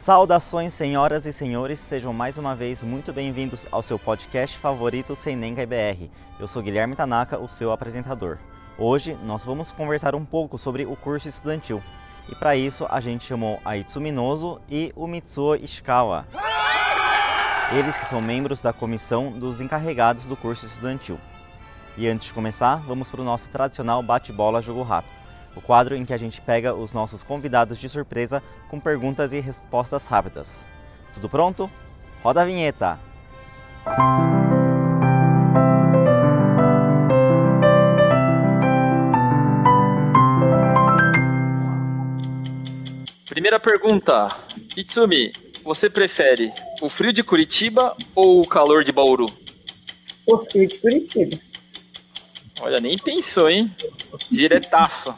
Saudações, senhoras e senhores, sejam mais uma vez muito bem-vindos ao seu podcast favorito Senenga BR. Eu sou Guilherme Tanaka, o seu apresentador. Hoje nós vamos conversar um pouco sobre o curso estudantil. E para isso a gente chamou a Itsuminoso e o Mitsuo Ishikawa. Eles que são membros da comissão dos encarregados do curso estudantil. E antes de começar, vamos para o nosso tradicional bate-bola jogo rápido o quadro em que a gente pega os nossos convidados de surpresa com perguntas e respostas rápidas. Tudo pronto? Roda a vinheta! Primeira pergunta. Itsumi, você prefere o frio de Curitiba ou o calor de Bauru? O frio de Curitiba. Olha, nem pensou, hein? Diretaço.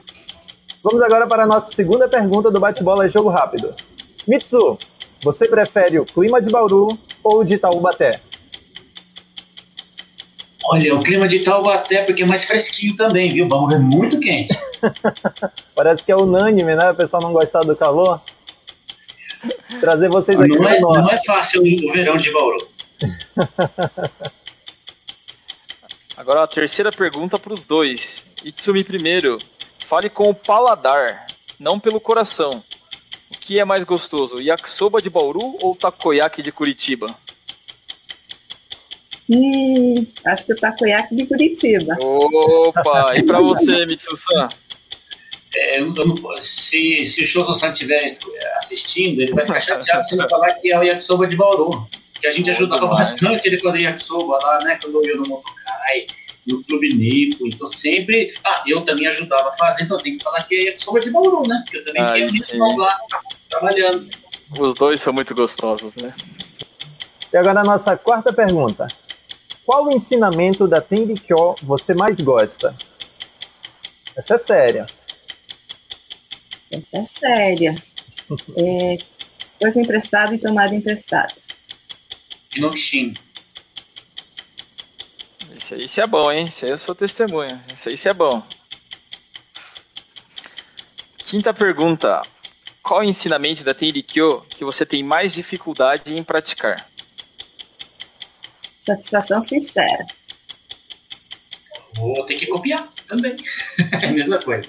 Vamos agora para a nossa segunda pergunta do bate-bola Jogo Rápido. Mitsu, você prefere o clima de Bauru ou de Taubaté? Olha, o clima de Taubaté porque é mais fresquinho também, viu? Bauru é muito quente. Parece que é unânime, né? O pessoal não gostar do calor. Trazer vocês aqui não é, norte. Não é fácil o verão de Bauru. Agora a terceira pergunta para os dois. Itsumi primeiro. Fale com o paladar, não pelo coração. O que é mais gostoso, yakisoba de Bauru ou takoyaki de Curitiba? Hum, acho que o takoyaki de Curitiba. Opa, e para você, Mitsu-san? É, se, se o Shozo-san estiver assistindo, ele vai ficar chateado se ele falar que é o yakisoba de Bauru. Que a gente ajudava bastante ele fazer yakisoba lá, né? Quando eu ia no Motokai no Clube Nipo, então sempre. Ah, eu também ajudava a fazer, então tem que falar que é sombra de Bauru, né? Porque eu também Ai, tenho isso lá, trabalhando. Os dois são muito gostosos, né? E agora a nossa quarta pergunta. Qual o ensinamento da Tenrikyo você mais gosta? Essa é séria. Essa é séria. é, coisa emprestada e tomada emprestada. Inokshin. Isso aí, isso é bom, hein? Isso aí eu sou testemunha. Isso aí, isso é bom. Quinta pergunta. Qual o ensinamento da Tenrikyo que você tem mais dificuldade em praticar? Satisfação sincera. Vou ter que copiar também. é a mesma coisa.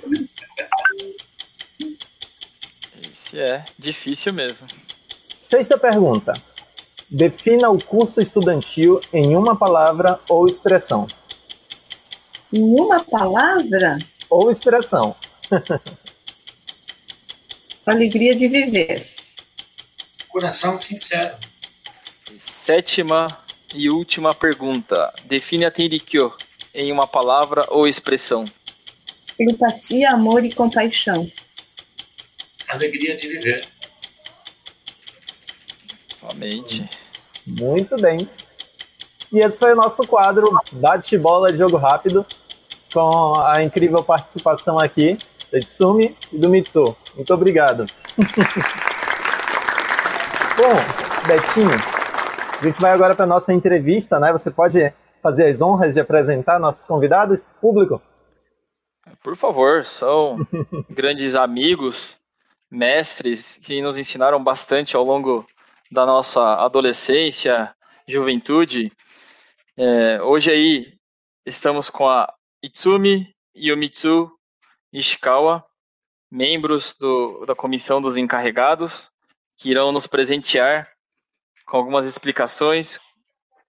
Esse é difícil mesmo. Sexta pergunta. Defina o curso estudantil em uma palavra ou expressão. Em uma palavra? Ou expressão. Alegria de viver. Coração sincero. Sétima e última pergunta. Define a Tenrikyo em uma palavra ou expressão. Empatia, amor e compaixão. Alegria de viver. Somente. Muito bem. E esse foi o nosso quadro Bate-Bola de Jogo Rápido, com a incrível participação aqui do Itsumi e do Mitsu. Muito obrigado. Bom, Betinho, a gente vai agora para a nossa entrevista, né? Você pode fazer as honras de apresentar nossos convidados público? Por favor, são grandes amigos, mestres que nos ensinaram bastante ao longo da nossa adolescência, juventude. É, hoje aí estamos com a Itsumi Yomitsu Ishikawa, membros do, da comissão dos encarregados, que irão nos presentear com algumas explicações,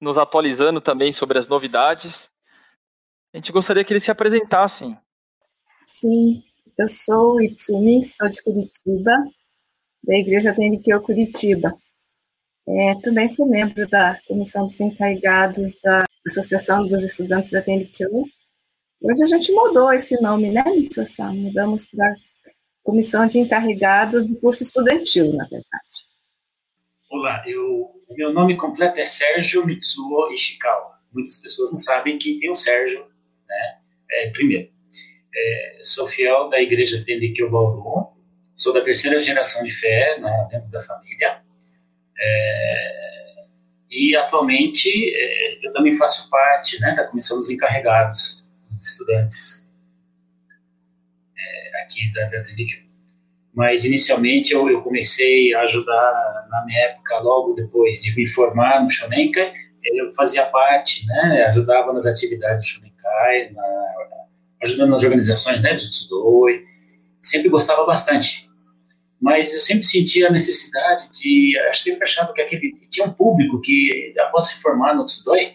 nos atualizando também sobre as novidades. A gente gostaria que eles se apresentassem. Sim, eu sou Itsumi, sou de Curitiba, da Igreja Tenrikyo Curitiba. É, também sou membro da comissão dos encarregados da Associação dos Estudantes da TNQ. Hoje a gente mudou esse nome, né, Mitsusan? Mudamos para Comissão de Encarregados do Curso Estudantil, na verdade. Olá, eu, meu nome completo é Sérgio Mitsuo Ishikawa. Muitas pessoas não sabem que tem o Sérgio, né? É, primeiro, é, sou fiel da Igreja Tendekyo Bauru, sou da terceira geração de fé né, dentro da família. É, e atualmente é, eu também faço parte né, da comissão dos encarregados dos estudantes é, aqui da, da mas inicialmente eu, eu comecei a ajudar na minha época, logo depois de me formar no Shonenkai, eu fazia parte, né, ajudava nas atividades do Shonenkai, na, ajudando nas organizações né, do Tsudoi, sempre gostava bastante. Mas eu sempre sentia a necessidade de, eu sempre achava que aquele, tinha um público que, após se formar no Tsudoi,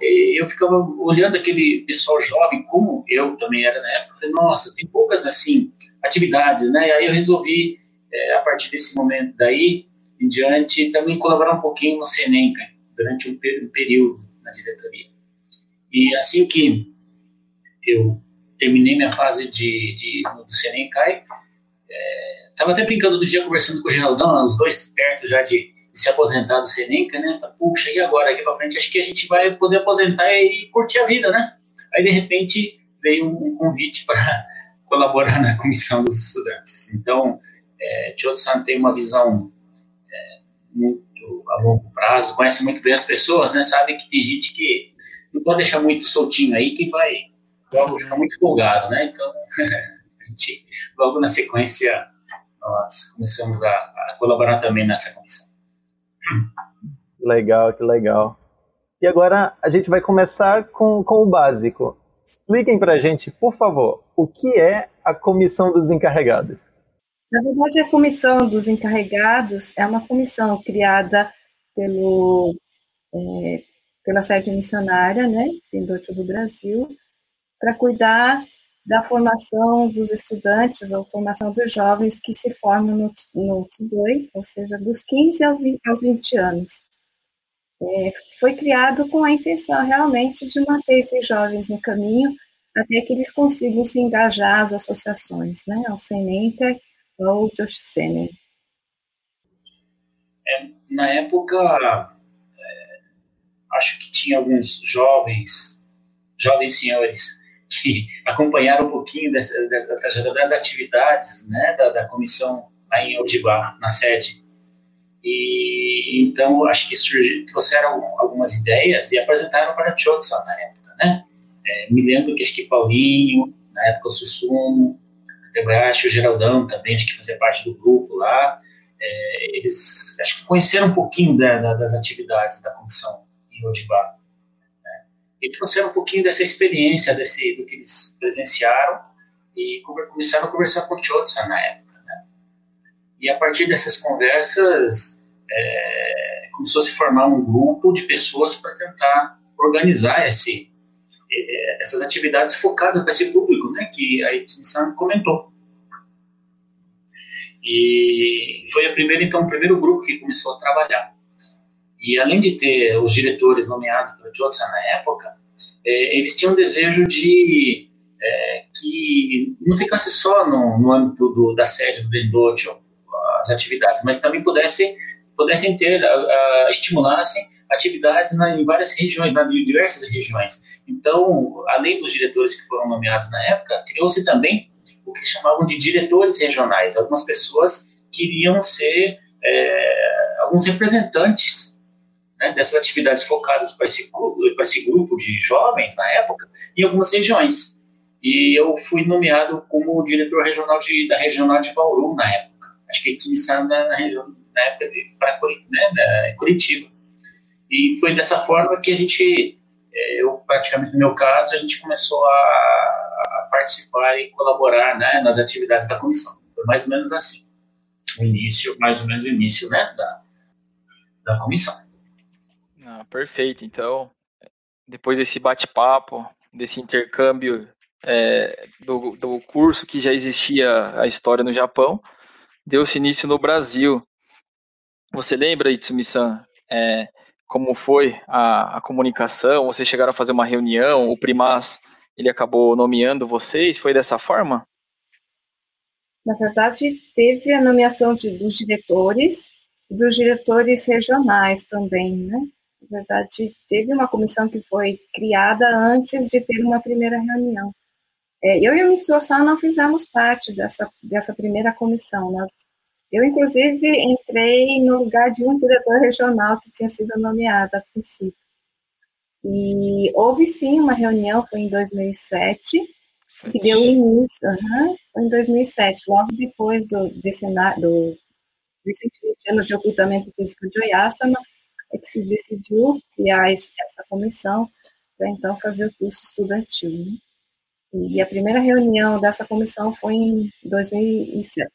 eu ficava olhando aquele pessoal jovem, como eu também era na época, falei, nossa, tem poucas, assim, atividades, né? E aí eu resolvi, é, a partir desse momento daí em diante, também colaborar um pouquinho no Senenca, durante um, um período na diretoria. E assim que eu terminei minha fase de, de do Senencai, estava é, até brincando do dia conversando com o Geraldão, os dois perto já de, de se aposentar do Senenca, né? Falei, puxa, e agora, aqui para frente, acho que a gente vai poder aposentar e curtir a vida, né? Aí, de repente, veio um, convite para colaborar na comissão dos estudantes. Então, é, Chodo-san tem uma visão é, muito a longo prazo, conhece muito bem as pessoas, né? Sabe que tem gente que não pode deixar muito soltinho aí, que vai logo ficar muito empolgado, né? Então, a gente, logo na sequência, nós começamos a, a colaborar também nessa comissão. Legal, que legal. E agora a gente vai começar com, com o básico. Expliquem para a gente, por favor, o que é a Comissão dos Encarregados? Na verdade, a Comissão dos Encarregados é uma comissão criada pelo, é, pela sede missionária, né, Tendote do Brasil, para cuidar da formação dos estudantes ou formação dos jovens que se formam no, no TUDOI, ou seja, dos 15 aos 20 anos é, foi criado com a intenção realmente de manter esses jovens no caminho até que eles consigam se engajar às associações, né, ao Senenter ou Josh Senen. É, na época, é, acho que tinha alguns jovens, jovens senhores, que acompanharam um pouquinho dessa, dessa, das atividades né, da, da comissão lá em Odibá, na sede. E então acho que surgiu, trouxeram algumas ideias e apresentaram para Chotsa na época, né? É, me lembro que acho que Paulinho, na época o Sussumo, acho o Geraldão também, acho que fazia parte do grupo lá. É, eles acho que conheceram um pouquinho da, da, das atividades da comissão em Odibá. Né? E trouxeram um pouquinho dessa experiência, desse, do que eles presenciaram e começaram a conversar com o Chotsa na época. E a partir dessas conversas, é, começou a se formar um grupo de pessoas para tentar organizar esse, é, essas atividades focadas para esse público, né, que a Edson comentou. E foi a primeira, então, o primeiro grupo que começou a trabalhar. E além de ter os diretores nomeados pela Johnson na época, é, eles tinham um desejo de é, que não ficasse só no, no âmbito do, da sede do Dendojo, as atividades, mas também pudessem, pudessem ter, uh, estimulassem atividades na, em várias regiões, nas diversas regiões. Então, além dos diretores que foram nomeados na época, criou-se também o que chamavam de diretores regionais. Algumas pessoas queriam ser é, alguns representantes né, dessas atividades focadas para esse, esse grupo de jovens na época em algumas regiões. E eu fui nomeado como diretor regional de, da regional de Bauru na época acho que eles iniciaram na, na região, na época para né, Curitiba. E foi dessa forma que a gente, é, eu praticamente no meu caso, a gente começou a, a participar e colaborar né, nas atividades da comissão. Foi mais ou menos assim, o início, mais ou menos o início né, da, da comissão. Perfeito. Então, depois desse bate-papo, desse intercâmbio é, do, do curso que já existia a história no Japão, deu-se início no Brasil. Você lembra, Itsumi-san, é, como foi a, a, comunicação? Vocês chegaram a fazer uma reunião? O Primas ele acabou nomeando vocês? Foi dessa forma? Na verdade, teve a nomeação de, dos diretores dos diretores regionais também, né? Na verdade, teve uma comissão que foi criada antes de ter uma primeira reunião. É, eu e o Mitsuo-san não fizemos parte dessa, dessa primeira comissão. Nós, eu, inclusive, entrei no lugar de um diretor regional que tinha sido nomeado a princípio. E houve sim uma reunião, foi em 2007, que deu início, uhum, em 2007, logo depois do, desse, do, 20 anos de ocultamento físico de Oyasama, é que se decidiu criar essa comissão para então fazer o curso estudantil. Né? E a primeira reunião dessa comissão foi em 2007.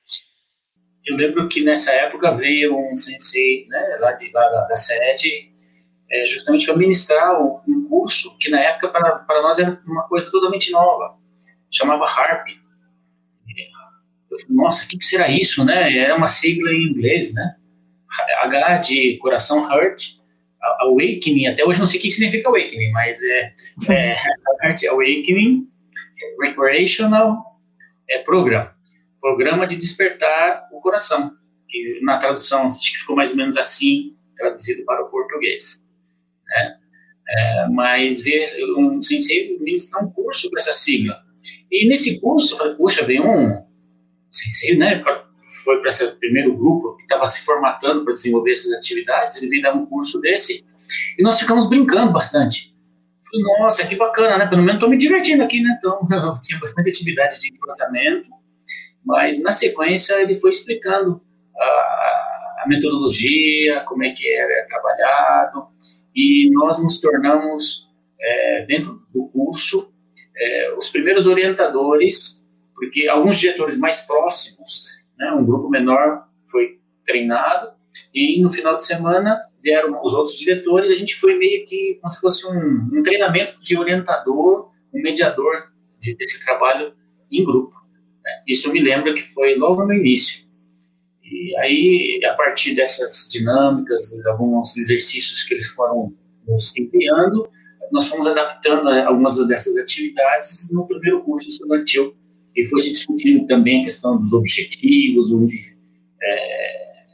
Eu lembro que nessa época veio um sensei né, lá, de, lá da, da sede, é, justamente para ministrar um curso que na época para nós era uma coisa totalmente nova, chamava HARP. Eu falei, nossa, o que, que, será isso, né? Era uma sigla em inglês, né? H de coração, Heart, Awakening, até hoje não sei o que significa Awakening, mas é, é Heart Awakening Recreational é, Program, Programa de Despertar o Coração, que na tradução acho que ficou mais ou menos assim, traduzido para o português. Né? É, mas ver um sensei ministrar um curso com essa sigla. E nesse curso, eu falei, puxa, veio um sensei, né, foi para esse primeiro grupo que estava se formatando para desenvolver essas atividades, ele veio dar um curso desse, e nós ficamos brincando bastante. Falei, nossa, que bacana, né? Pelo menos estou me divertindo aqui, né? Então, tinha bastante atividade de cruzamento, mas na sequência ele foi explicando a, a metodologia, como é que era trabalhado, e nós nos tornamos, é, dentro do curso, é, os primeiros orientadores, porque alguns diretores mais próximos, né, um grupo menor foi treinado, e no final de semana deram os outros diretores, a gente foi meio que como se fosse um, um treinamento de orientador, um mediador de, desse trabalho em grupo. Né? Isso me lembra que foi logo no início. E aí, a partir dessas dinâmicas, alguns exercícios que eles foram nos enviando, nós fomos adaptando algumas dessas atividades no primeiro curso estudantil. E foi se discutindo também a questão dos objetivos, onde é,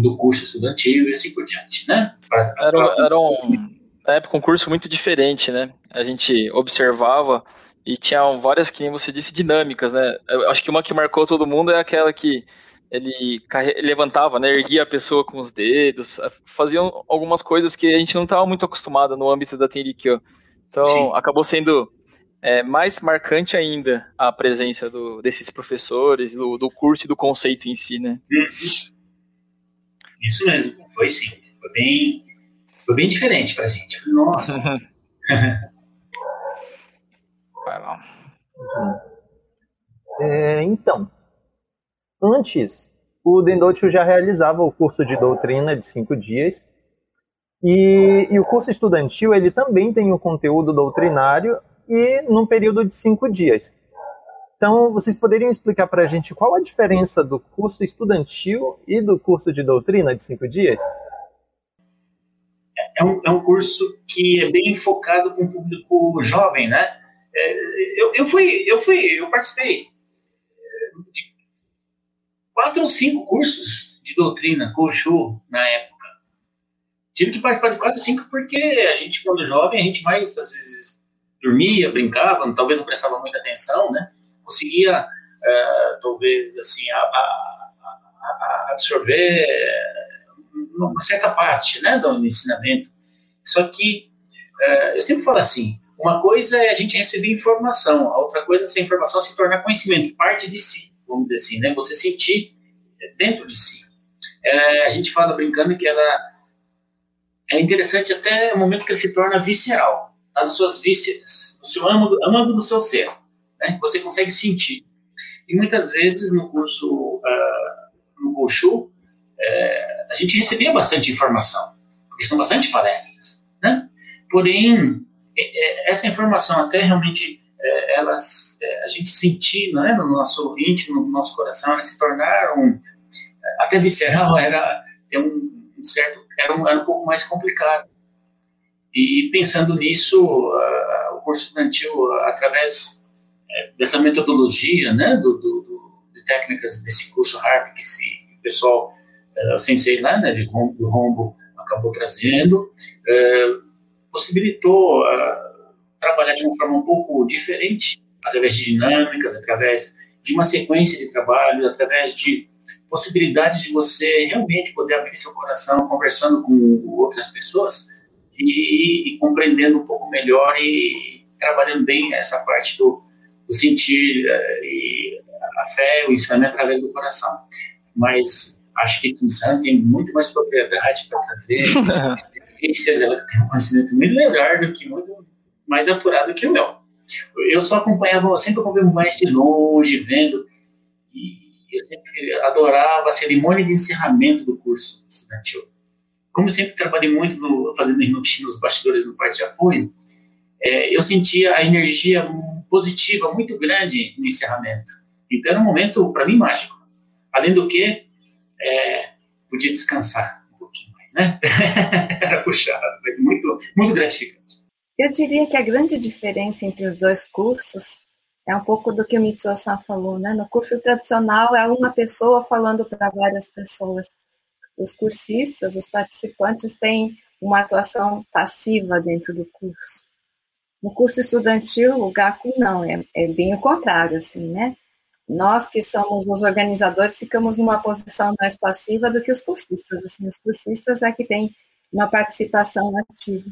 do curso estudantil e assim por diante, né? Pra, era, era um, na época um curso muito diferente, né? A gente observava e tinha várias, que nem você disse, dinâmicas, né? Eu acho que uma que marcou todo mundo é aquela que ele levantava, né, erguia a pessoa com os dedos, faziam algumas coisas que a gente não estava muito acostumado no âmbito da Tenrikyo. Então, Sim. acabou sendo é, mais marcante ainda a presença do, desses professores, do, do curso e do conceito em si, né? Isso mesmo, foi sim. Foi bem, foi bem diferente pra gente. Nossa. Vai lá. É, então, antes, o Dendocho já realizava o curso de doutrina de cinco dias e, e, o curso estudantil ele também tem o conteúdo doutrinário e num período de cinco dias. Então, vocês poderiam explicar para a gente qual a diferença do curso estudantil e do curso de doutrina de cinco dias? É um, é um curso que é bem focado para um público jovem, né? É, eu, eu, fui, eu fui, eu participei de quatro ou cinco cursos de doutrina, Koshu, na época. Tive que participar de quatro ou cinco porque a gente, quando jovem, a gente mais, às vezes, dormia, brincava, talvez não prestava muita atenção, né? conseguia, uh, talvez, assim, a, a, a absorver uma certa parte né, do ensinamento. Só que uh, eu sempre falo assim, uma coisa é a gente receber informação, a outra coisa é essa informação se tornar conhecimento, parte de si, vamos dizer assim, né? Você sentir dentro de si. É, a gente fala brincando que ela é interessante até o momento que ela se torna visceral, está nas suas vísceras, no seu âmago, âmago do seu ser né, você consegue sentir. E muitas vezes no curso, uh, no Koshu, uh, a gente recebia bastante informação, porque são bastante palestras, né? Porém, essa informação até realmente elas, a gente sentir né, no nosso íntimo, no nosso coração, elas se tornaram até visceral, era tem um certo, era um, era um pouco mais complicado. E pensando nisso, uh, o curso estudantil, através dessa metodologia, né, do, do, do, de técnicas desse curso HARP que se, o pessoal, uh, sensei lá, né, de Rombo, Rombo acabou trazendo, uh, possibilitou uh, trabalhar de uma forma um pouco diferente, através de dinâmicas, através de uma sequência de trabalho, através de possibilidade de você realmente poder abrir seu coração conversando com outras pessoas e, e compreendendo um pouco melhor e trabalhando bem essa parte do, do sentir uh, e a fé, o ensinamento através do coração. Mas acho que Tunsan tem muito mais propriedade para trazer experiências, ela tem um conhecimento muito melhor do que muito mais apurado que o meu. Eu só acompanhava, sempre acompanhava mais de longe, vendo, e eu sempre adorava a cerimônia de encerramento do curso estudantil. Como sempre trabalhei muito no, fazendo nos bastidores no parte de apoio, é, eu sentia a energia positiva muito grande no encerramento. Então era um momento, para mim, mágico. Além do que, é, podia descansar um pouquinho mais, né? era puxado, mas muito, muito gratificante. Eu diria que a grande diferença entre os dois cursos é um pouco do que o Mitsuo-san falou, né? No curso tradicional é uma pessoa falando para várias pessoas. Os cursistas, os participantes têm uma atuação passiva dentro do curso. No curso estudantil, o GACU não, é, é bem o contrário, assim, né? Nós que somos os organizadores ficamos numa posição mais passiva do que os cursistas, assim, os cursistas é que têm uma participação ativa.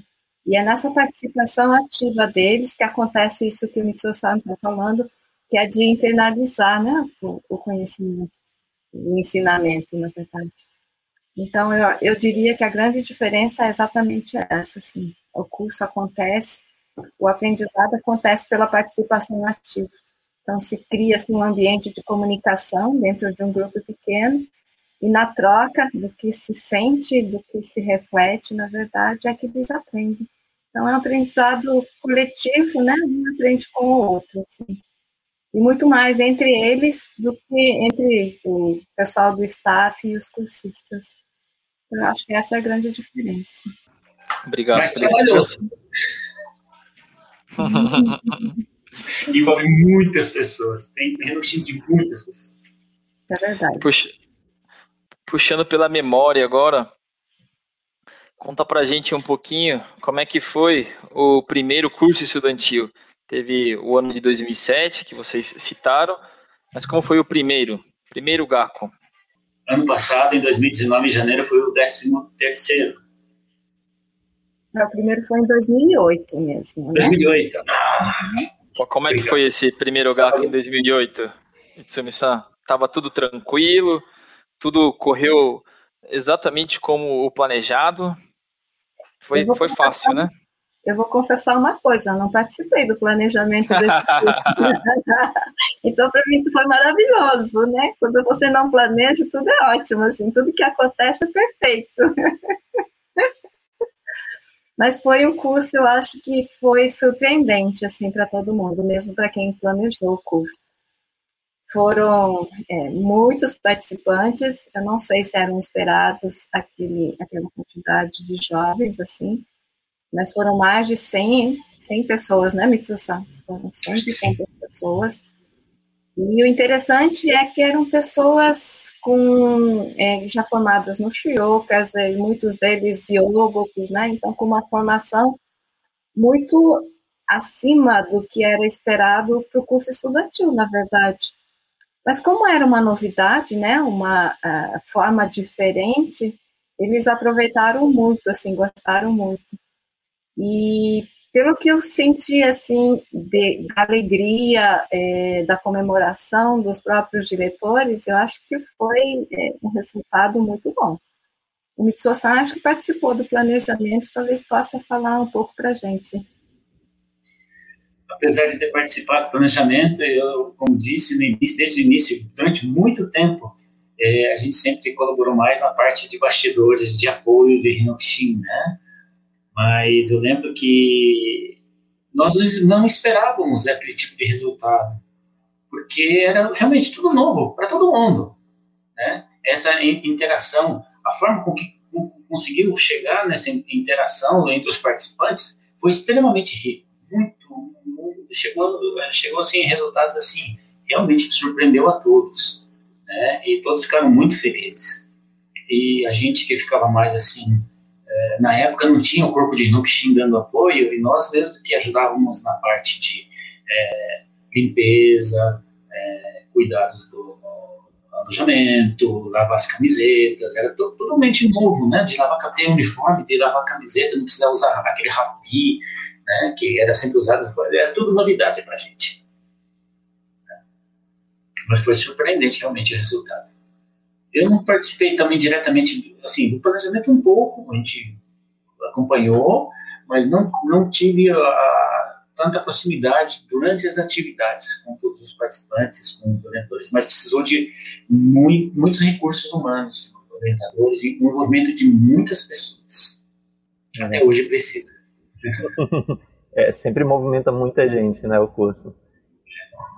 E é nessa participação ativa deles que acontece isso que o Mitsuo-san está falando, que é de internalizar né, o, o, conhecimento, o ensinamento, na verdade. Então, eu, eu diria que a grande diferença é exatamente essa, assim. O curso acontece, o aprendizado acontece pela participação ativa. Então, se cria assim, um ambiente de comunicação dentro de um grupo pequeno, e na troca do que se sente, do que se reflete, na verdade, é que eles aprendem. Então, é um aprendizado coletivo, né? Um aprende com o outro, assim. E muito mais entre eles do que entre o pessoal do staff e os cursistas. Eu acho que essa é a grande diferença. Obrigado Mas trabalhoso. Envolve muitas pessoas. Tem redução de muitas pessoas. É verdade. Puxa, puxando pela memória agora, Conta pra gente um pouquinho como é que foi o primeiro curso estudantil. Teve o ano de 2007, que vocês citaram, mas como foi o primeiro? Primeiro GACO. Ano passado, em 2019, em janeiro, foi o 13 terceiro. o primeiro foi em 2008 mesmo, né? 2008. Ah, como é que foi esse primeiro GACO em 2008, Itsumi-san? Tava tudo tranquilo? Tudo correu exatamente como o planejado? Foi, foi fácil, né? Eu vou confessar uma coisa, eu não participei do planejamento desse curso. então, para mim, foi maravilhoso, né? Quando você não planeja, tudo é ótimo, assim, tudo que acontece é perfeito. Mas foi um curso, eu acho que foi surpreendente, assim, para todo mundo, mesmo para quem planejou o curso. Foram é, muitos participantes, eu não sei se eram esperados aquele, aquela quantidade de jovens, assim, mas foram mais de 100, 100 pessoas, né, Mitsusan? Foram 150 pessoas. E o interessante é que eram pessoas com, é, já formadas no Shiokas, muitos deles yogokos, né? Então, com uma formação muito acima do que era esperado para o curso estudantil, na verdade. Mas como era uma novidade, né, uma uh, forma diferente, eles aproveitaram muito, assim, gostaram muito. E pelo que eu senti, assim, de, da alegria, é, da comemoração dos próprios diretores, eu acho que foi é, um resultado muito bom. O Mitsuo-san acho que participou do planejamento, talvez possa falar um pouco para a gente apesar de ter participado do planejamento, eu, como disse no início, desde o início, durante muito tempo, é, a gente sempre colaborou mais na parte de bastidores, de apoio de Hinokshin, né? Mas eu lembro que nós não esperávamos aquele tipo de resultado, porque era realmente tudo novo para todo mundo, né? Essa interação, a forma com que conseguiu chegar nessa interação entre os participantes foi extremamente rica, muito chegou, chegou assim, resultados assim, realmente que surpreendeu a todos, né? E todos ficaram muito felizes. E a gente que ficava mais assim, é, na época não tinha o corpo de Inukshin dando apoio, e nós mesmo que ajudávamos na parte de é, limpeza, é, cuidados do alojamento, lavar as camisetas, era totalmente novo, né? De lavar, ter uniforme, de lavar camiseta, não precisava usar aquele rapi, né, que era sempre usado, era tudo novidade para gente. Mas foi surpreendente realmente o resultado. Eu não participei também diretamente, assim, do planejamento um pouco, a gente acompanhou, mas não, não tive a, tanta proximidade durante as atividades com todos os participantes, com os orientadores, mas precisou de muito, muitos recursos humanos, orientadores e o envolvimento de muitas pessoas. Até hoje precisa. é, sempre movimenta muita gente, né, o curso.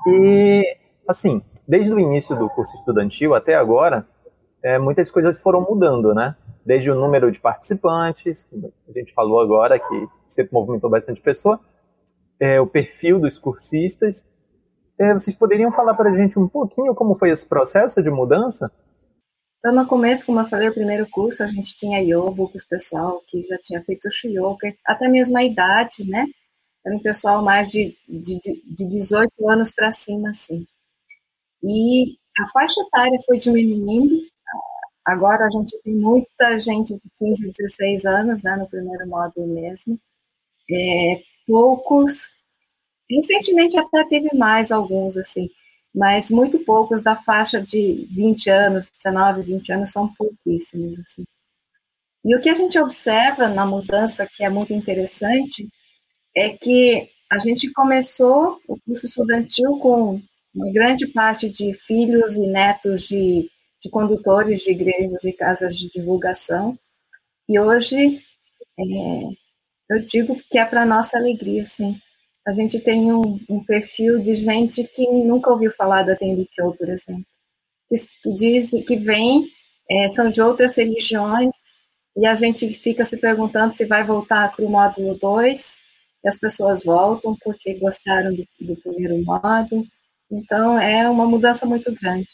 E, assim, desde o início do curso estudantil até agora, é, muitas coisas foram mudando, né? Desde o número de participantes, a gente falou agora que sempre movimentou bastante pessoa, é, o perfil dos cursistas. É, vocês poderiam falar para a gente um pouquinho como foi esse processo de mudança? Então, no começo, como eu falei, o primeiro curso, a gente tinha yobukos, pessoal que já tinha feito shiyoka, até mesmo a idade, né? Era um pessoal mais de, de, de 18 anos para cima, assim. E a faixa etária foi diminuindo, Agora a gente tem muita gente de 15, 16 anos, né, no primeiro módulo mesmo. É, poucos, recentemente até teve mais alguns, assim, mas muito poucos da faixa de 20 anos, 19, 20 anos, são pouquíssimos, assim. E o que a gente observa na mudança, que é muito interessante, é que a gente começou o curso estudantil com uma grande parte de filhos e netos de de condutores de igrejas e casas de divulgação. E hoje, é, eu digo que é para nossa alegria, sim. A gente tem um, um, perfil de gente que nunca ouviu falar da Tenrikyo, por exemplo. Que, que diz que vem, é, são de outras religiões, e a gente fica se perguntando se vai voltar para o módulo 2, e as pessoas voltam porque gostaram do, do primeiro módulo. Então, é uma mudança muito grande.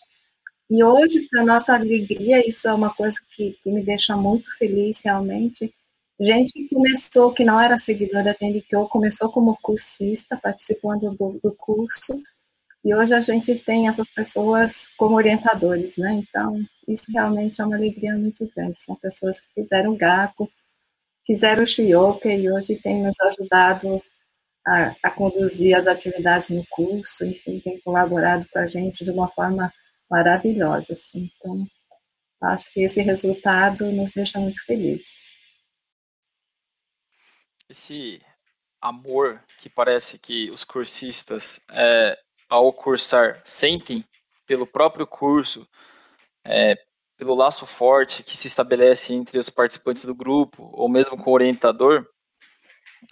E hoje, para nossa alegria, isso é uma coisa que, que, me deixa muito feliz realmente. Gente que começou, que não era seguidor da TNTO, começou como cursista, participando do, do curso, e hoje a gente tem essas pessoas como orientadores, né? Então, isso realmente é uma alegria muito grande. São pessoas que fizeram GACO, fizeram o Shuyoka e hoje têm nos ajudado a, a conduzir as atividades no curso, enfim, têm colaborado com a gente de uma forma maravilhosa. Assim. Então, acho que esse resultado nos deixa muito felizes. Esse amor que parece que os cursistas, é, ao cursar, sentem pelo próprio curso, é, pelo laço forte que se estabelece entre os participantes do grupo, ou mesmo com o orientador,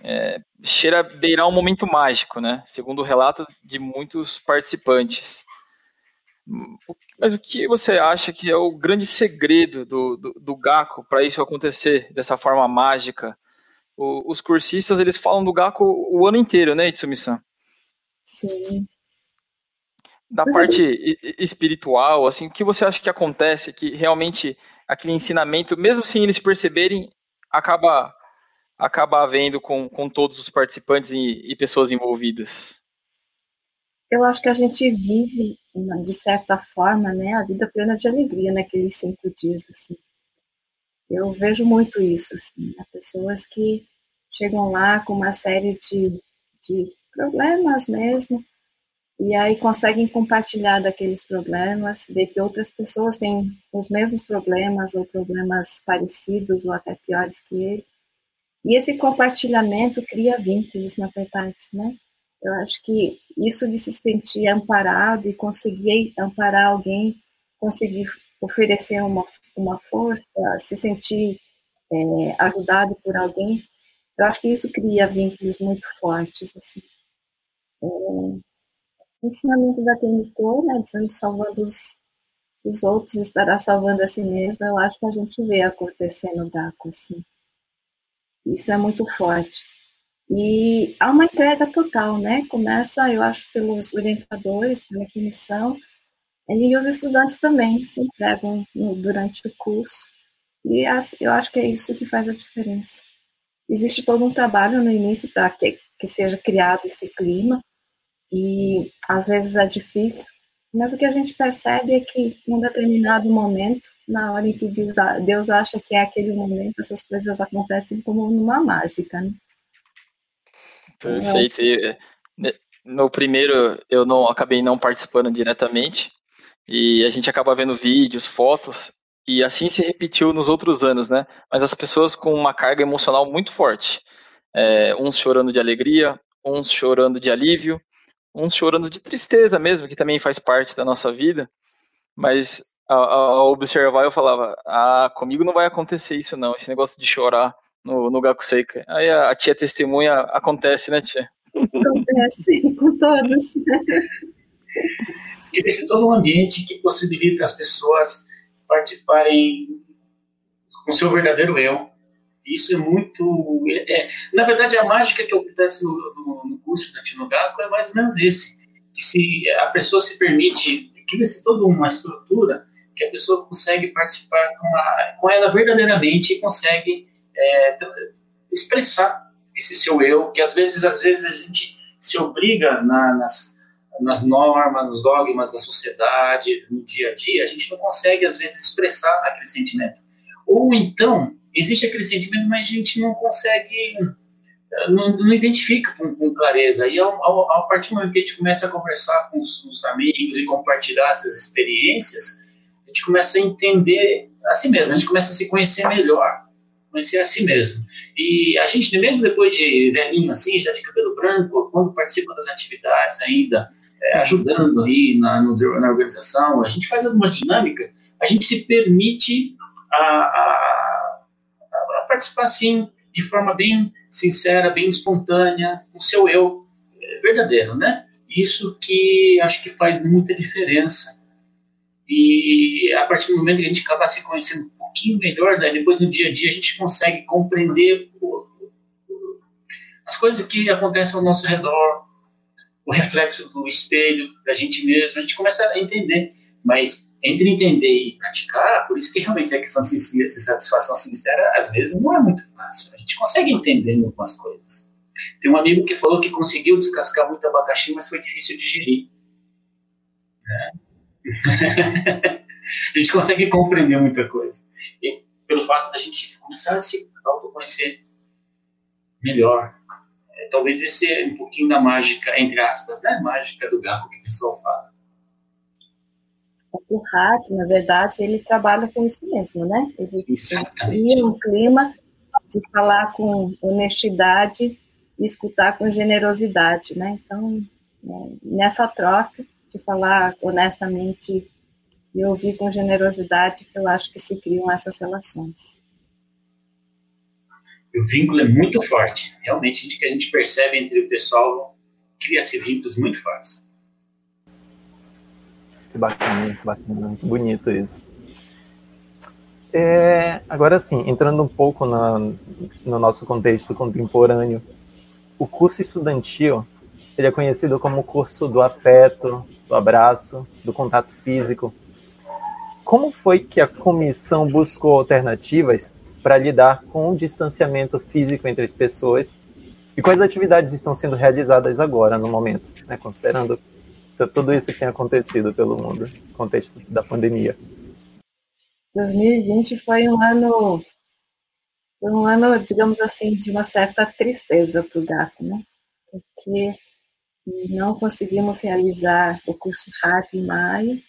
é, cheira a beirar um momento mágico, né? Segundo o relato de muitos participantes. Mas o que você acha que é o grande segredo do, do, do GACO para isso acontecer dessa forma mágica? O, os cursistas, eles falam do GACO o ano inteiro, né, Itsumi-san? Sim. Da parte espiritual, assim, o que você acha que acontece que realmente aquele ensinamento, mesmo sem eles perceberem, acaba acaba havendo com, com todos os participantes e, e pessoas envolvidas? Eu acho que a gente vive de certa forma, né, a vida plena de alegria naqueles cinco dias, assim. Eu vejo muito isso, assim, né, pessoas que chegam lá com uma série de, de problemas mesmo, e aí conseguem compartilhar daqueles problemas, ver que outras pessoas têm os mesmos problemas ou problemas parecidos ou até piores que ele. E esse compartilhamento cria vínculos, na verdade, né? Eu acho que isso de se sentir amparado e conseguir amparar alguém, conseguir oferecer uma, uma força, se sentir é, ajudado por alguém, eu acho que isso cria vínculos muito fortes. Assim. É, o ensinamento da TNTO, né, dizendo salvando os, os outros, estará salvando a si mesmo, eu acho que a gente vê acontecendo no DACO. Assim. Isso é muito forte. E há uma entrega total, né? Começa, eu acho, pelos orientadores, pela comissão, e os estudantes também se entregam durante o curso. E eu acho que é isso que faz a diferença. Existe todo um trabalho no início para que, que seja criado esse clima, e às vezes é difícil, mas o que a gente percebe é que, num determinado momento, na hora em que Deus acha que é aquele momento, essas coisas acontecem como numa mágica, né? Perfeito. E, né, no primeiro eu não acabei não participando diretamente e a gente acaba vendo vídeos, fotos e assim se repetiu nos outros anos, né? Mas as pessoas com uma carga emocional muito forte, é, uns chorando de alegria, uns chorando de alívio, uns chorando de tristeza mesmo, que também faz parte da nossa vida. Mas ao observar eu falava, ah, comigo não vai acontecer isso não, esse negócio de chorar no, no Gaku Seika. Aí a, a tia testemunha acontece, né, tia? Acontece com todos. Ser todo um ambiente que possibilita as pessoas participarem com seu verdadeiro eu. Isso é muito. É, é, na verdade, a mágica que acontece no, no, no curso da Tinogaku é mais ou menos esse: que se a pessoa se permite, cria-se toda uma estrutura que a pessoa consegue participar com, a, com ela verdadeiramente e consegue é, expressar esse seu eu, que às vezes, às vezes a gente se obriga na, nas, nas normas, nos dogmas da sociedade, no dia a dia, a gente não consegue às vezes expressar aquele sentimento. Ou então existe aquele sentimento, mas a gente não consegue, não, não identifica com, com, clareza. E ao, ao, ao, partir do momento que a gente começa a conversar com os, os amigos e compartilhar essas experiências, a gente começa a entender a si mesmo, a gente começa a se conhecer melhor conhecer a si mesmo. E a gente, mesmo depois de velhinho assim, já de cabelo branco, quando participa das atividades ainda, é, ajudando aí na, na organização, a gente faz algumas dinâmicas, a gente se permite a, a, a participar assim, de forma bem sincera, bem espontânea, com seu eu é, verdadeiro, né? Isso que acho que faz muita diferença. E a partir do momento que a gente acaba se conhecendo pouquinho melhor, né? depois no dia a dia a gente consegue compreender as coisas que acontecem ao nosso redor, o reflexo do espelho da gente mesmo, a gente começa a entender. Mas entre entender e praticar, por isso que realmente a questão de satisfação sincera, às vezes não é muito fácil. A gente consegue entender algumas coisas. Tem um amigo que falou que conseguiu descascar muito abacaxi, mas foi difícil digerir. Né? a gente consegue compreender muita coisa. E pelo fato da gente começar a se autoconhecer melhor. É, talvez esse é um pouquinho da mágica, entre aspas, né? Mágica do gato que o pessoal fala. O hack, na verdade, ele trabalha com isso mesmo, né? Ele, cria um clima de falar com honestidade e escutar com generosidade, né? Então, é, nessa troca de falar honestamente e ouvir com generosidade, que eu acho que se criam essas relações. O vínculo é muito forte. Realmente, o que a gente percebe entre o pessoal, cria-se vínculos muito fortes. Que bacana, muito bacana, muito bonito isso. É, agora sim, entrando um pouco na, no nosso contexto contemporâneo, o curso estudantil ele é conhecido como o curso do afeto, do abraço, do contato físico. Como foi que a comissão buscou alternativas para lidar com o distanciamento físico entre as pessoas e quais atividades estão sendo realizadas agora, no momento, né, considerando tudo isso que tem acontecido pelo mundo, no contexto da pandemia? 2020 foi um ano, foi um ano, digamos assim, de uma certa tristeza para o gato, né? Porque não conseguimos realizar o curso RAT em maio,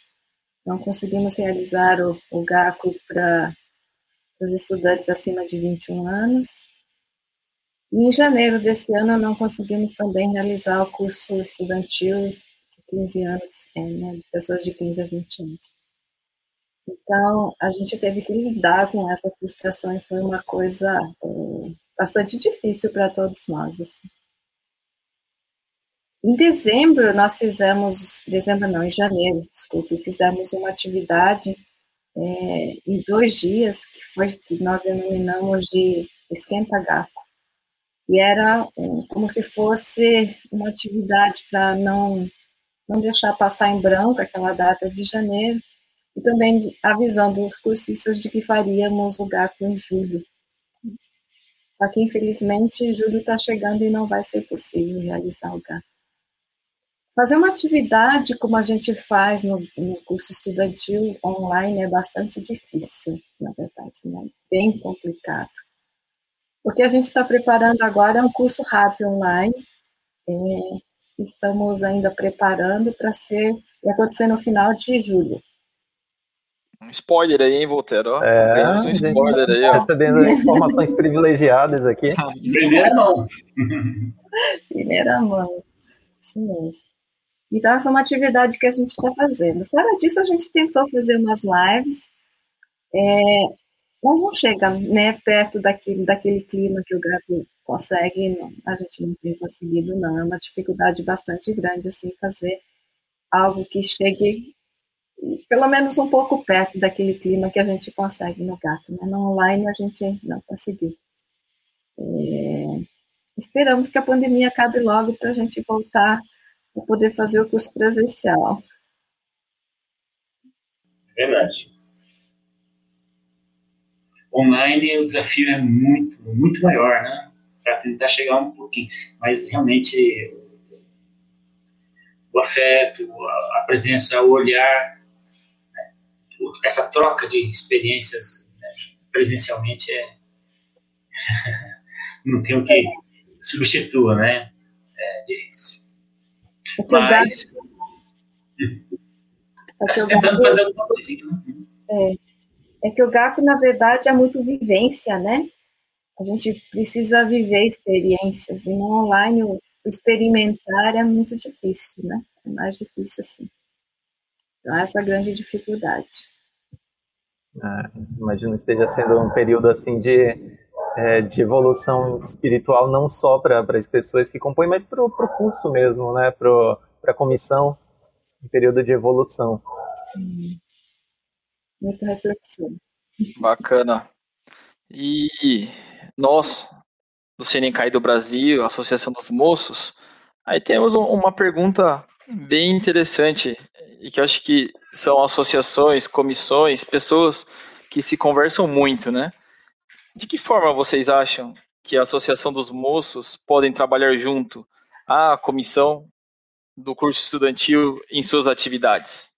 não conseguimos realizar o, o GACO para os estudantes acima de 21 anos. E em janeiro desse ano não conseguimos também realizar o curso estudantil de 15 anos, é, né, de pessoas de 15 a 20 anos. Então, a gente teve que lidar com essa frustração e foi uma coisa é, bastante difícil para todos nós. Assim. Em dezembro, nós fizemos, dezembro não, em janeiro, desculpe, fizemos uma atividade é, em dois dias, que foi que nós denominamos de esquenta gaco. E era um, como se fosse uma atividade para não, não deixar passar em branco aquela data de janeiro, e também avisando os cursistas de que faríamos o GACO em julho. Só que, infelizmente, julho está chegando e não vai ser possível realizar o GACO. Fazer uma atividade como a gente faz no, no curso estudantil online é bastante difícil, na verdade, né? bem complicado. O que a gente está preparando agora é um curso rápido online, É, estamos ainda preparando para ser vai acontecer no final de julho. Um spoiler aí, hein, Voltaire? É, um spoiler aí, ó. Recebendo informações privilegiadas aqui. Primeira mão. Primeira mão. Isso mesmo. Então, essa é uma atividade que a gente está fazendo. Fora disso, a gente tentou fazer umas lives, é, mas não chega né, perto daquele, daquele clima que o Gabi consegue, não, a gente não tem conseguido, não. É uma dificuldade bastante grande, assim, fazer algo que chegue pelo menos um pouco perto daquele clima que a gente consegue no gato. Né? No online a gente não conseguiu. É, esperamos que a pandemia acabe logo para a gente voltar a poder fazer o curso presencial. Verdade. Online o desafio é muito, muito maior, né? Para tentar chegar um pouquinho. Mas realmente o afeto, a presença, o olhar, né? essa troca de experiências né? presencialmente é não tem o que substitua, né? É difícil. Mas está tentando fazer alguma coisinha. Né? É. é que o GACO, na verdade, é muito vivência, né? A gente precisa viver experiências, e no online o experimentar é muito difícil, né? É mais difícil assim. Então, essa é a grande dificuldade. Ah, imagino que esteja sendo um período assim de, é, de evolução espiritual, não só para as pessoas que compõem, mas para o curso mesmo, né? Para a comissão, um período de evolução. Sim. Muita reflexão. Bacana. E nós, do Senencai do Brasil, Associação dos Moços, aí temos uma pergunta bem interessante e que eu acho que são associações, comissões, pessoas que se conversam muito, né? De que forma vocês acham que a Associação dos Moços podem trabalhar junto à comissão do curso estudantil em suas atividades?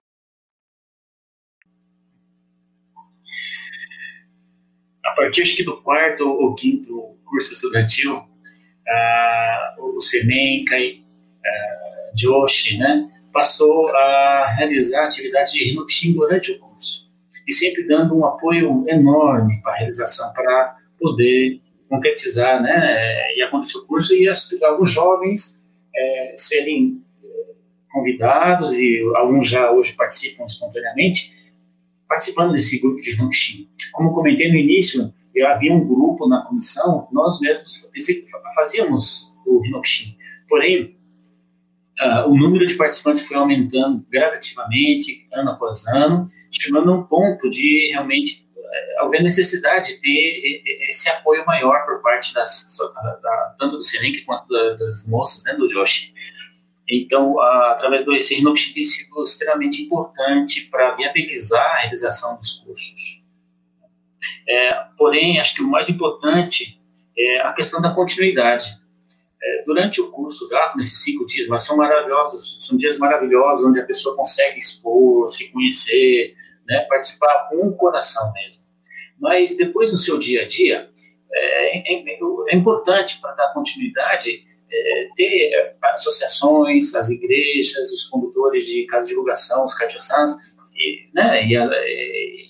A partir acho que do quarto ou quinto curso estudantil, uh, o Semencai, uh, Joshi, né, passou a realizar atividades de Rinoxin durante o curso. E sempre dando um apoio enorme para a realização, para poder concretizar, né, e acontecer o curso e alguns jovens é, serem convidados e alguns já hoje participam espontaneamente, participando desse grupo de Rinoxin. Como comentei no início, eu havia um grupo na comissão, nós mesmos fazíamos o Rinoxin. Porém, uh, o número de participantes foi aumentando gradativamente, ano após ano, chegando a um ponto de realmente uh, haver necessidade de ter esse apoio maior por parte das, da, tanto do Serenque quanto das moças, né, do Josh. Então, uh, através do esse Rinoxin tem sido extremamente importante para viabilizar a realização dos cursos. É, porém, acho que o mais importante é a questão da continuidade. É, durante o curso GAP, nesses cinco dias, mas são maravilhosos, são dias maravilhosos, onde a pessoa consegue expor, se conhecer, né, participar com o coração mesmo. Mas depois, no seu dia a dia, é, é, é importante para dar continuidade é, ter associações, as igrejas, os condutores de casa de divulgação, os caixoçãs, e, né, e, e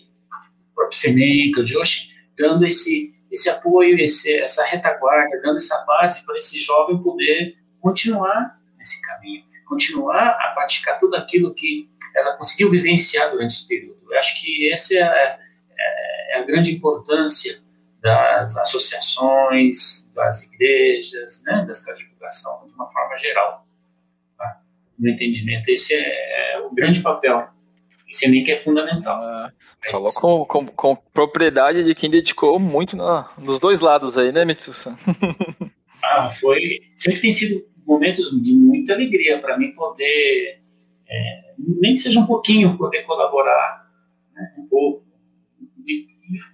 próprio Seneca, de hoje, dando esse, esse apoio, esse, essa retaguarda, dando essa base para esse jovem poder continuar nesse caminho, continuar a praticar tudo aquilo que ela conseguiu vivenciar durante esse período. Eu acho que essa é a, é, é a grande importância das associações, das igrejas, né, das casas de divulgação, de uma forma geral. Tá? No entendimento, esse é, é o grande papel esse que é fundamental. Ah, é falou com, com, com, propriedade de quem dedicou muito na, nos dois lados aí, né, Mitsusa? ah, foi. Sempre tem sido momentos de muita alegria para mim poder, é, nem que seja um pouquinho, poder colaborar né. De, de,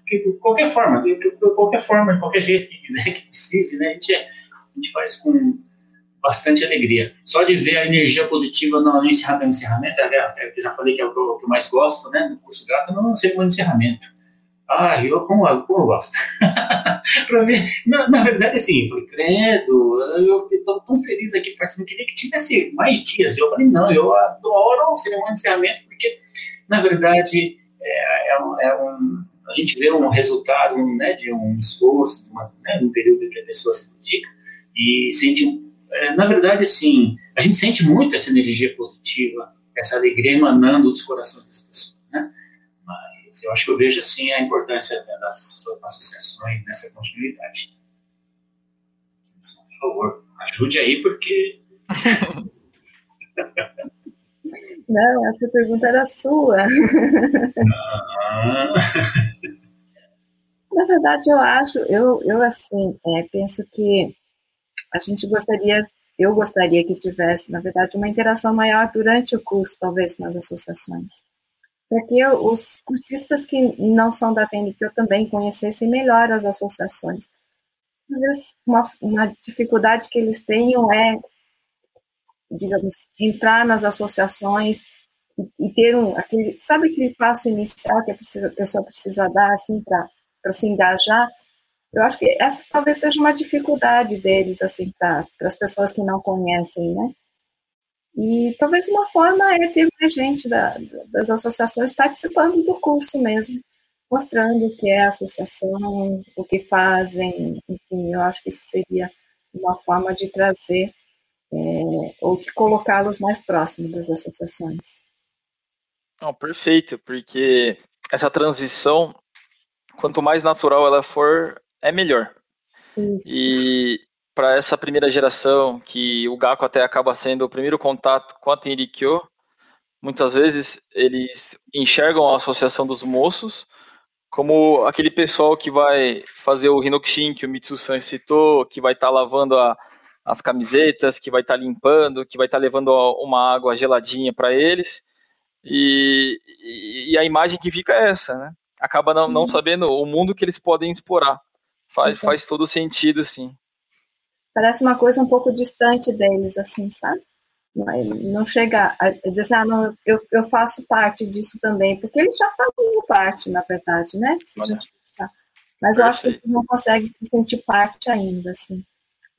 de, qualquer forma, de, de, qualquer forma, de qualquer jeito que quiser, que precise, né? A gente, é, a gente faz com bastante alegria. Só de ver a energia positiva no, encerramento, encerramento é, é, eu já falei que é o que eu, que eu mais gosto, né, no curso gato, não sei como encerramento. Ah, eu como, como eu gosto. para mim, na, na, verdade, assim, foi credo, eu estou tão feliz aqui participando, queria que tivesse mais dias. Eu falei, não, eu adoro o cerimônia de encerramento, porque, na verdade, é, é, um, é um, a gente vê um resultado né, de um esforço, uma, né, um período que a pessoa se dedica, e sente, é, na verdade, assim, a gente sente muito essa energia positiva, essa alegria emanando dos corações das pessoas, né? Mas eu acho que eu vejo, assim, a importância das associações nessa continuidade. Por favor, ajude aí, porque... Não, essa pergunta era sua. Ah. Na verdade, eu acho, eu, eu assim, é, penso que a gente gostaria, eu gostaria que tivesse, na verdade, uma interação maior durante o curso, talvez, nas associações. Para que os cursistas que não são da PNQ também conhecessem melhor as associações. Talvez uma, uma dificuldade que eles tenham é, digamos, entrar nas associações e, e ter um, aquele, sabe aquele passo inicial que a, precisa, a pessoa precisa dar, assim, para se engajar? Eu acho que essa talvez seja uma dificuldade deles, assim, para as pessoas que não conhecem, né? E talvez uma forma é ter mais gente da, das associações participando do curso mesmo, mostrando o que é a associação, o que fazem, enfim, eu acho que isso seria uma forma de trazer é, ou de colocá-los mais próximos das associações. Não, perfeito, porque essa transição, quanto mais natural ela for, é melhor. Isso. E para essa primeira geração, que o Gaku até acaba sendo o primeiro contato com a Tenrikyo, muitas vezes eles enxergam a associação dos moços como aquele pessoal que vai fazer o Hinokushin que o Mitsu-san citou, que vai estar tá lavando a, as camisetas, que vai estar tá limpando, que vai estar tá levando uma água geladinha para eles. E, e, a imagem que fica é essa, né? Acaba não, não uhum. sabendo o mundo que eles podem explorar. Faz, faz todo sentido, sim. Parece uma coisa um pouco distante deles, assim, sabe? Não chega a dizer assim, ah, não, eu, eu faço parte disso também, porque eles já fazem parte, na verdade, né? Se a gente pensar. Mas Perfeito. eu acho que eles não conseguem se sentir parte ainda, assim.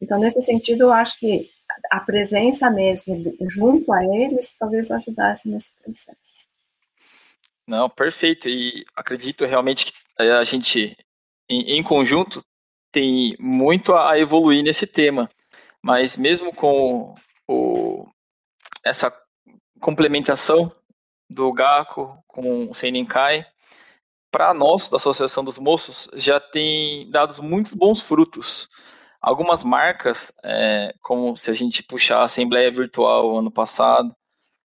Então, nesse sentido, eu acho que a presença mesmo junto a eles talvez ajudasse nesse processo. Não, perfeito. E acredito realmente que a gente, em, em conjunto, tem muito a evoluir nesse tema. Mas mesmo com o, essa complementação do GACO com o Senenkai, para nós, da Associação dos Moços, já tem dado muitos bons frutos. Algumas marcas, é, como se a gente puxar a Assembleia Virtual ano passado,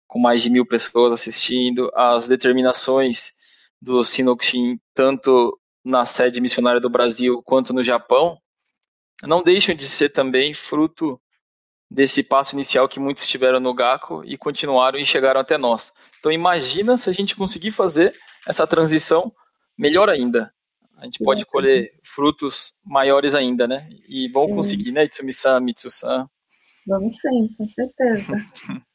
com mais de mil pessoas assistindo, as determinações do Sinokushin, tanto na sede missionária do Brasil quanto no Japão, não deixam de ser também fruto desse passo inicial que muitos tiveram no GACO e continuaram e chegaram até nós. Então imagina se a gente conseguir fazer essa transição melhor ainda a gente pode colher frutos maiores ainda, né? E vão sim. conseguir, né, Itsumi-san, Mitsu-san? Vamos sim, com certeza.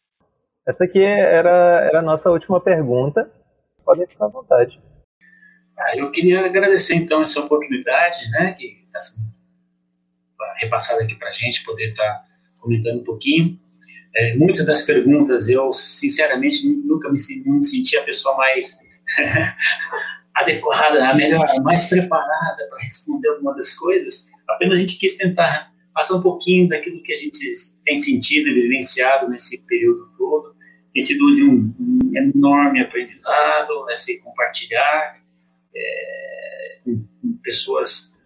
Essa aqui era, era a nossa última pergunta. Podem ficar à vontade. Ah, eu queria agradecer, então, essa oportunidade, né, que está sendo repassada aqui para a gente, poder estar tá comentando um pouquinho. É, muitas das perguntas eu, sinceramente, nunca me, me senti a pessoa mais adequada, a melhor, mais preparada para responder alguma das coisas. Apenas a gente quis tentar passar um pouquinho daquilo que a gente tem sentido e vivenciado nesse período todo. Tem sido um, um enorme aprendizado, nesse compartilhar é, com, com, pessoas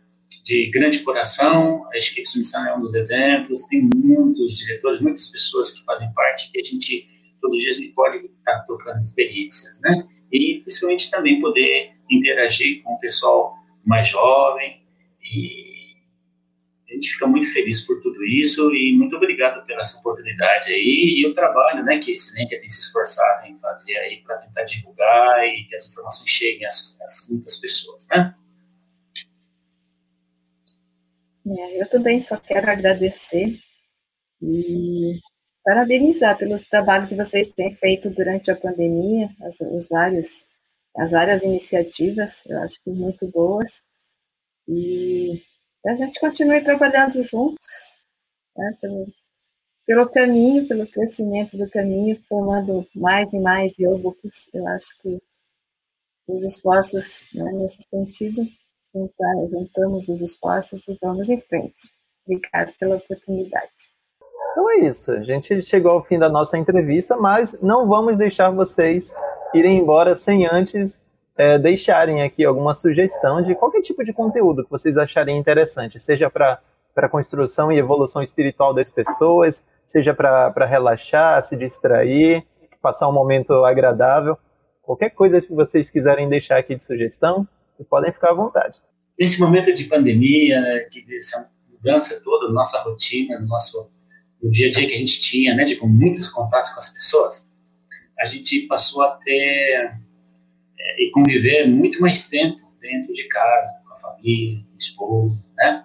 de grande coração. A equipe Submissão é um dos exemplos. Tem muitos diretores, muitas pessoas que fazem parte que a gente todos os dias pode estar trocando experiências, né? E principalmente também poder interagir com o pessoal mais jovem e a gente fica muito feliz por tudo isso e muito obrigado pela essa oportunidade aí e o trabalho, né, que esse NEM tem se esforçado em fazer aí para tentar divulgar e que as informações cheguem às, às muitas pessoas, né? É, eu também só quero agradecer e parabenizar pelo trabalho que vocês têm feito durante a pandemia, os, os vários as várias iniciativas, eu acho que muito boas, e a gente continue trabalhando juntos, né, pelo, pelo caminho, pelo crescimento do caminho, formando mais e mais yogos. Eu acho que os esforços né, nesse sentido, juntamos os esforços e vamos em frente. Obrigado pela oportunidade. Então é isso. A gente chegou ao fim da nossa entrevista, mas não vamos deixar vocês irem embora sem antes é, deixarem aqui alguma sugestão de qualquer tipo de conteúdo que vocês acharem interessante, seja para a construção e evolução espiritual das pessoas, seja para relaxar, se distrair, passar um momento agradável. Qualquer coisa que vocês quiserem deixar aqui de sugestão, vocês podem ficar à vontade. Nesse momento de pandemia, que essa mudança toda da nossa rotina, do nosso do dia a dia que a gente tinha, né, de com muitos contatos com as pessoas, a gente passou a ter é, e conviver muito mais tempo dentro de casa, com a família, com a esposa, né?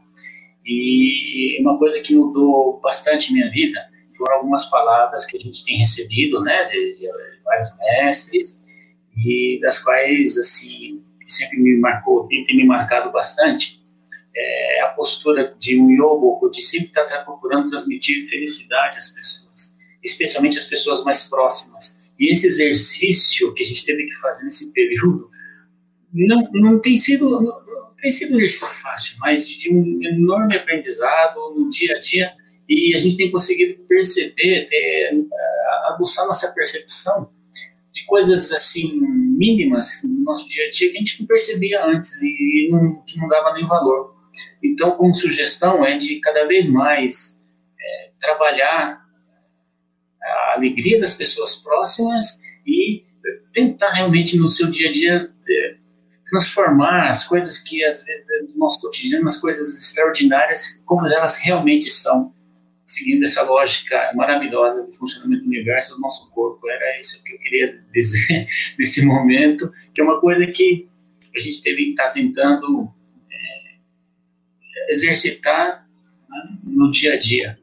E uma coisa que mudou bastante minha vida foram algumas palavras que a gente tem recebido, né, de, de vários mestres, e das quais, assim, sempre me marcou, tem, me marcado bastante, é a postura de um yoga, de sempre estar procurando transmitir felicidade às pessoas, especialmente às pessoas mais próximas. E esse exercício que a gente teve que fazer nesse período não, não tem sido não, não tem sido um exercício fácil, mas de um enorme aprendizado no dia a dia e a gente tem conseguido perceber, ter, uh, aguçar nossa percepção de coisas assim mínimas no nosso dia a dia que a gente não percebia antes e não, que não dava nem valor. Então, como sugestão é de cada vez mais é, trabalhar a alegria das pessoas próximas e tentar realmente no seu dia a dia é, transformar as coisas que às vezes do nosso cotidiano, as coisas extraordinárias, como elas realmente são seguindo essa lógica maravilhosa do funcionamento do universo do nosso corpo. Era isso que eu queria dizer nesse momento, que é uma coisa que a gente teve que estar tentando é, exercitar né, no dia a dia.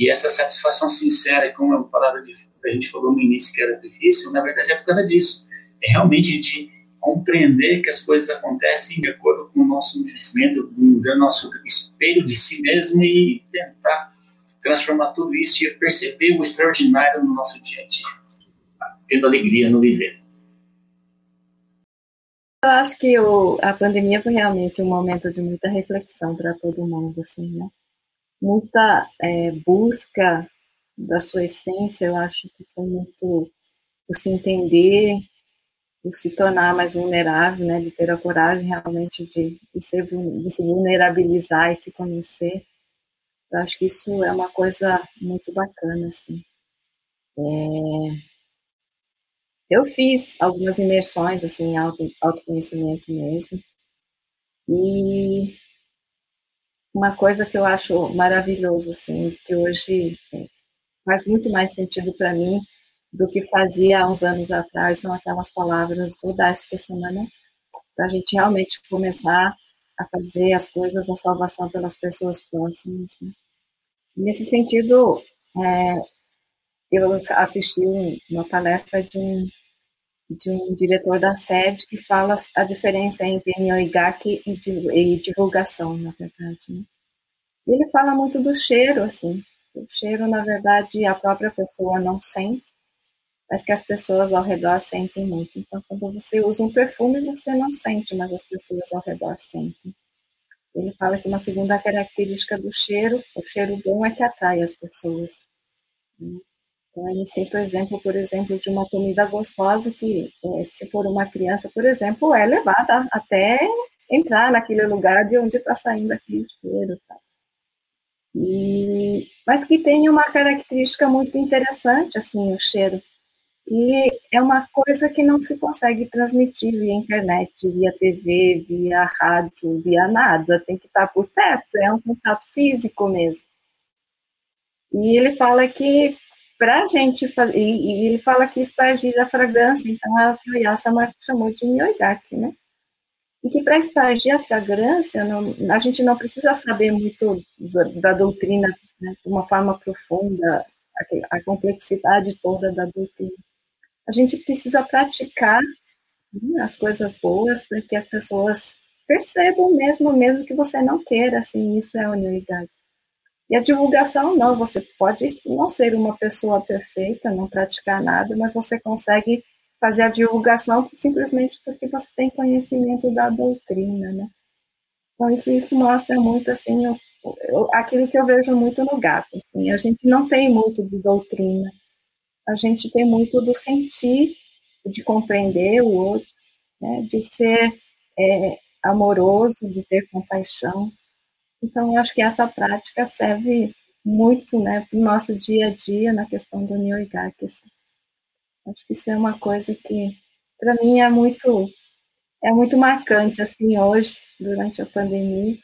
E essa satisfação sincera, como a palavra que a gente falou no início que era difícil, na verdade é por causa disso. É realmente de compreender que as coisas acontecem de acordo com o nosso merecimento, do nosso espelho de si mesmo e tentar transformar tudo isso e perceber o extraordinário no nosso dia a dia, tendo alegria no viver. Eu acho que o, a pandemia foi realmente um momento de muita reflexão para todo mundo, assim, né? Muita é, busca da sua essência, eu acho que foi muito o se entender, o se tornar mais vulnerável, né? De ter a coragem realmente de, de, ser, de se vulnerabilizar e se conhecer eu acho que isso é uma coisa muito bacana, assim. É... Eu fiz algumas imersões, assim, em auto, autoconhecimento mesmo. E uma coisa que eu acho maravilhoso, assim, que hoje faz muito mais sentido para mim do que fazia há uns anos atrás, são aquelas palavras do Darcy Semana, para a gente realmente começar a fazer as coisas, a salvação pelas pessoas próximas. Né? Nesse sentido, é, eu assisti uma palestra de um, de um diretor da sede que fala a diferença entre Nyoigaki e, divulgação, na verdade. Né? Ele fala muito do cheiro, assim. O cheiro, na verdade, a própria pessoa não sente, mas que as pessoas ao redor sentem muito. Então, quando você usa um perfume, você não sente, mas as pessoas ao redor sentem. Ele fala que uma segunda característica do cheiro, o cheiro bom é que atrai as pessoas. Então, ele cita o exemplo, por exemplo, de uma comida gostosa que, é, se for uma criança, por exemplo, é levada até entrar naquele lugar de onde está saindo aquele cheiro. Tá? E, mas que tem uma característica muito interessante, assim, o cheiro que é uma coisa que não se consegue transmitir via internet, via TV, via rádio, via nada, tem que estar por perto, é um contato físico mesmo. E ele fala que para a gente, e, ele fala que espargir a fragrância, então a Fuyasama chamou de nyoigaki, né? E que para espargir a fragrância, não, a gente não precisa saber muito da, da doutrina né, de uma forma profunda, a, a complexidade toda da doutrina a gente precisa praticar né, as coisas boas, para que as pessoas percebam mesmo, mesmo que você não queira, assim, isso é unidade. E a divulgação, não, você pode não ser uma pessoa perfeita, não praticar nada, mas você consegue fazer a divulgação simplesmente porque você tem conhecimento da doutrina, né? Então, isso, isso mostra muito, assim, eu, eu, aquilo que eu vejo muito no GAP, assim, a gente não tem muito de doutrina, a gente tem muito do sentir, de compreender o outro, né, de ser é, amoroso, de ter compaixão. Então, acho que essa prática serve muito né, para o nosso dia a dia na questão do. Assim. Acho que isso é uma coisa que, para mim, é muito, é muito marcante assim hoje, durante a pandemia.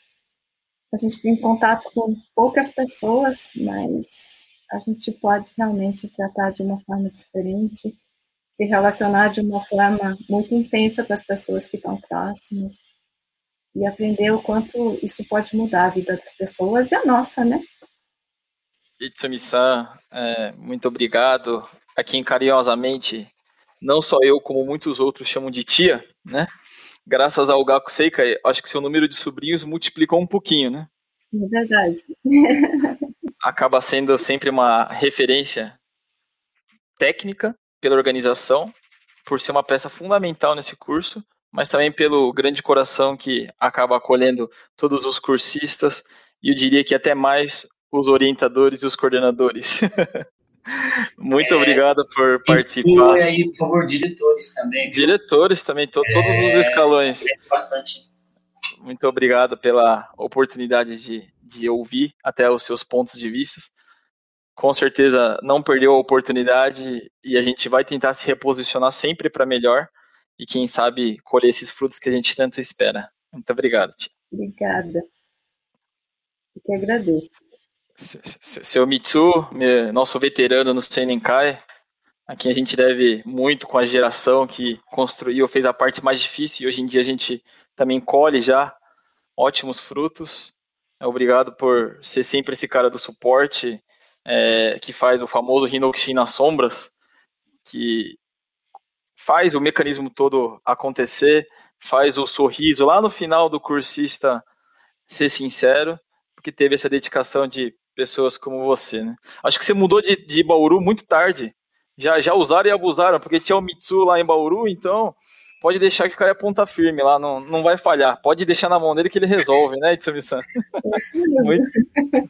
A gente tem contato com poucas pessoas, mas a gente pode realmente tratar de uma forma diferente, se relacionar de uma forma muito intensa com as pessoas que estão próximas e aprender o quanto isso pode mudar a vida das pessoas e a nossa, né? Itsumi-san, é, muito obrigado. Aqui carinhosamente, não só eu, como muitos outros chamam de tia, né? Graças ao Gaku Seika, acho que seu número de sobrinhos multiplicou um pouquinho, né? É verdade. Acaba sendo sempre uma referência técnica pela organização, por ser uma peça fundamental nesse curso, mas também pelo grande coração que acaba acolhendo todos os cursistas e eu diria que até mais os orientadores e os coordenadores. Muito é, obrigado por participar. E aí, por favor, diretores também. Viu? Diretores também, to, é, todos os escalões. É bastante. Muito obrigado pela oportunidade de, de ouvir até os seus pontos de vista. Com certeza não perdeu a oportunidade e a gente vai tentar se reposicionar sempre para melhor e quem sabe colher esses frutos que a gente tanto espera. Muito obrigado, tia. Obrigada. Eu que agradeço. Seu Mitsu, nosso veterano no Senenkai, a quem a gente deve muito com a geração que construiu, fez a parte mais difícil e hoje em dia a gente também colhe já ótimos frutos. Obrigado por ser sempre esse cara do suporte é, que faz o famoso Hinoxi nas sombras, que faz o mecanismo todo acontecer, faz o sorriso lá no final do cursista ser sincero, porque teve essa dedicação de pessoas como você, né? Acho que você mudou de, de Bauru muito tarde. Já, já usaram e abusaram, porque tinha o Mitsu lá em Bauru, então pode deixar que o cara é ponta firme lá, não, não vai falhar. Pode deixar na mão dele que ele resolve, né, Itsumi-san?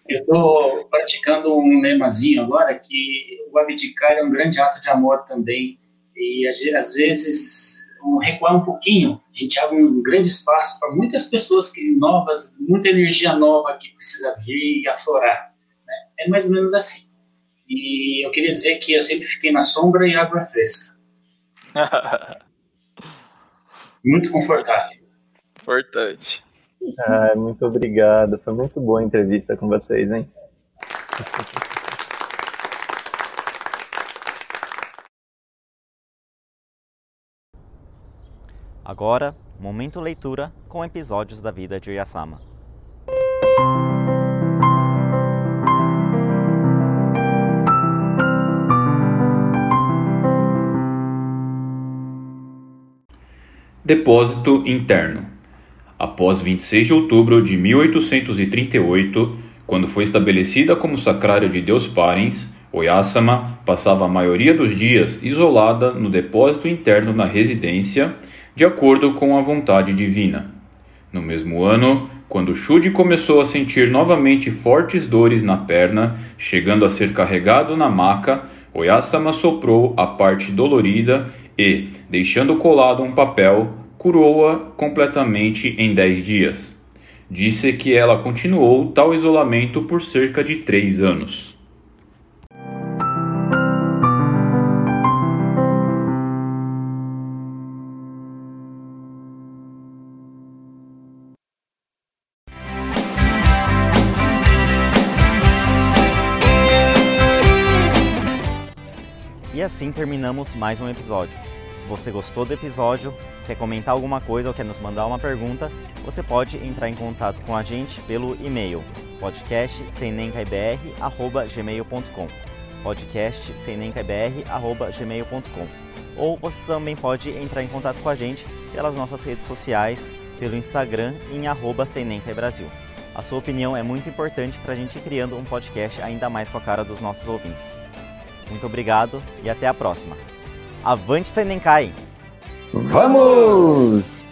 Eu estou praticando um lemazinho agora que o abdicar é um grande ato de amor também. E às vezes um, recuar um pouquinho, a gente abre um grande espaço para muitas pessoas que novas, muita energia nova que precisa vir e aflorar. Né? É mais ou menos assim. E eu queria dizer que eu sempre fiquei na sombra e água fresca. muito confortável. Importante. Ah, muito obrigado. Foi muito boa a entrevista com vocês, hein? Agora, momento leitura com episódios da vida de Yasama. Depósito interno. Após 26 de outubro de 1838, quando foi estabelecida como sacrário de Deus Parens, Oyasama passava a maioria dos dias isolada no depósito interno na residência de acordo com a vontade divina. No mesmo ano, quando Shude começou a sentir novamente fortes dores na perna, chegando a ser carregado na maca, Oyasama soprou a parte dolorida e, deixando colado um papel, curou-a completamente em dez dias. Disse que ela continuou tal isolamento por cerca de três anos. Assim terminamos mais um episódio. Se você gostou do episódio, quer comentar alguma coisa ou quer nos mandar uma pergunta, você pode entrar em contato com a gente pelo e-mail podcastsemnemcaibr.gmail.com podcastsemnemcaibr.gmail.com ou você também pode entrar em contato com a gente pelas nossas redes sociais, pelo Instagram em arroba. A sua opinião é muito importante para a gente ir criando um podcast ainda mais com a cara dos nossos ouvintes. Muito obrigado e até a próxima. Avante Senenkai! Vamos!